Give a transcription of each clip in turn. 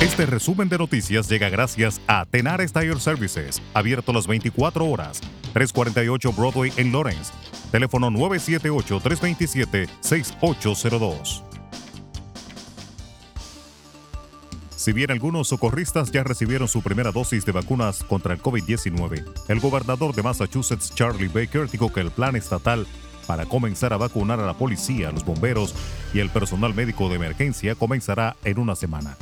Este resumen de noticias llega gracias a Tenar Tire Services, abierto las 24 horas, 348 Broadway en Lawrence. Teléfono 978-327-6802. Si bien algunos socorristas ya recibieron su primera dosis de vacunas contra el COVID-19, el gobernador de Massachusetts, Charlie Baker, dijo que el plan estatal para comenzar a vacunar a la policía, los bomberos y el personal médico de emergencia comenzará en una semana.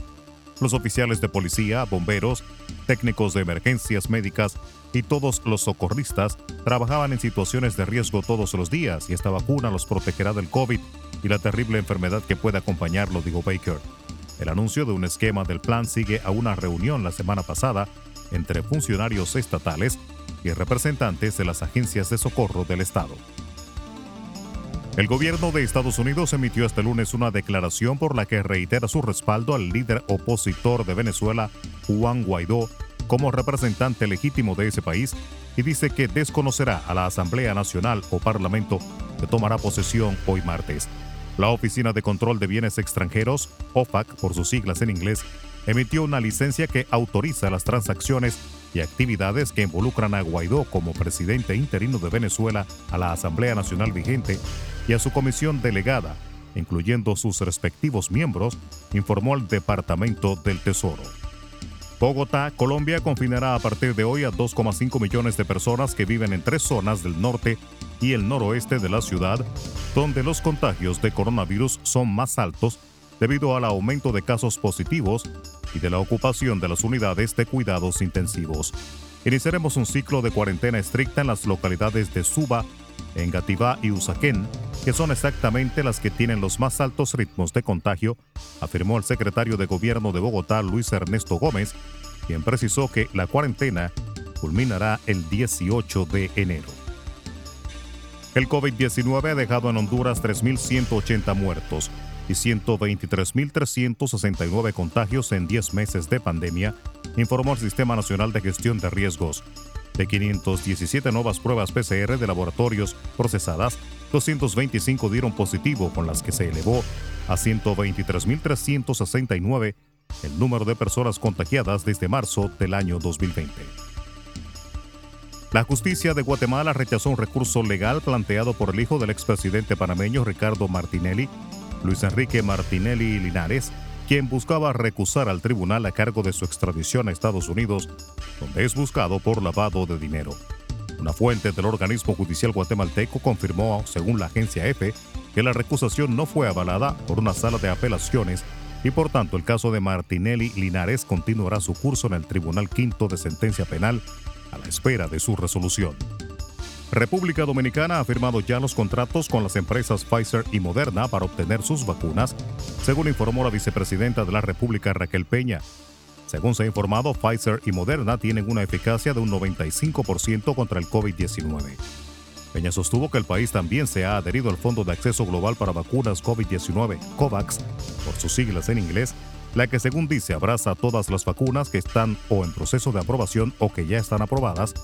Los oficiales de policía, bomberos, técnicos de emergencias médicas y todos los socorristas trabajaban en situaciones de riesgo todos los días y esta vacuna los protegerá del COVID y la terrible enfermedad que puede acompañarlo, dijo Baker. El anuncio de un esquema del plan sigue a una reunión la semana pasada entre funcionarios estatales y representantes de las agencias de socorro del Estado. El gobierno de Estados Unidos emitió este lunes una declaración por la que reitera su respaldo al líder opositor de Venezuela, Juan Guaidó, como representante legítimo de ese país y dice que desconocerá a la Asamblea Nacional o Parlamento que tomará posesión hoy martes. La Oficina de Control de Bienes Extranjeros, OFAC por sus siglas en inglés, emitió una licencia que autoriza las transacciones y actividades que involucran a Guaidó como presidente interino de Venezuela a la Asamblea Nacional vigente y a su comisión delegada, incluyendo sus respectivos miembros, informó el Departamento del Tesoro. Bogotá, Colombia, confinará a partir de hoy a 2,5 millones de personas que viven en tres zonas del norte y el noroeste de la ciudad, donde los contagios de coronavirus son más altos debido al aumento de casos positivos y de la ocupación de las unidades de cuidados intensivos. Iniciaremos un ciclo de cuarentena estricta en las localidades de Suba, Engativá y Usaquén, que son exactamente las que tienen los más altos ritmos de contagio, afirmó el secretario de Gobierno de Bogotá, Luis Ernesto Gómez, quien precisó que la cuarentena culminará el 18 de enero. El COVID-19 ha dejado en Honduras 3.180 muertos y 123.369 contagios en 10 meses de pandemia, informó el Sistema Nacional de Gestión de Riesgos. De 517 nuevas pruebas PCR de laboratorios procesadas, 225 dieron positivo, con las que se elevó a 123.369 el número de personas contagiadas desde marzo del año 2020. La justicia de Guatemala rechazó un recurso legal planteado por el hijo del expresidente panameño Ricardo Martinelli, Luis Enrique Martinelli Linares, quien buscaba recusar al tribunal a cargo de su extradición a Estados Unidos, donde es buscado por lavado de dinero. Una fuente del organismo judicial guatemalteco confirmó, según la agencia EFE, que la recusación no fue avalada por una sala de apelaciones y por tanto el caso de Martinelli Linares continuará su curso en el Tribunal Quinto de Sentencia Penal a la espera de su resolución. República Dominicana ha firmado ya los contratos con las empresas Pfizer y Moderna para obtener sus vacunas, según informó la vicepresidenta de la República Raquel Peña. Según se ha informado, Pfizer y Moderna tienen una eficacia de un 95% contra el COVID-19. Peña sostuvo que el país también se ha adherido al Fondo de Acceso Global para Vacunas COVID-19, COVAX, por sus siglas en inglés, la que según dice abraza todas las vacunas que están o en proceso de aprobación o que ya están aprobadas,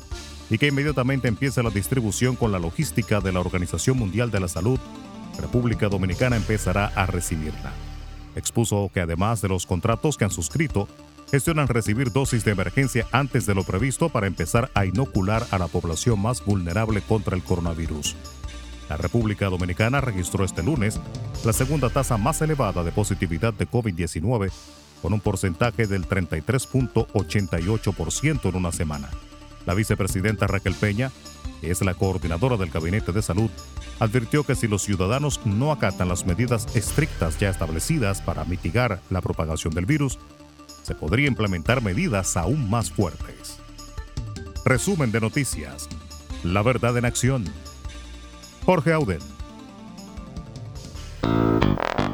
y que inmediatamente empiece la distribución con la logística de la Organización Mundial de la Salud, República Dominicana empezará a recibirla. Expuso que además de los contratos que han suscrito, gestionan recibir dosis de emergencia antes de lo previsto para empezar a inocular a la población más vulnerable contra el coronavirus. La República Dominicana registró este lunes la segunda tasa más elevada de positividad de COVID-19, con un porcentaje del 33.88% en una semana. La vicepresidenta Raquel Peña, que es la coordinadora del Gabinete de Salud, advirtió que si los ciudadanos no acatan las medidas estrictas ya establecidas para mitigar la propagación del virus, se podría implementar medidas aún más fuertes. Resumen de noticias. La verdad en acción. Jorge Auden.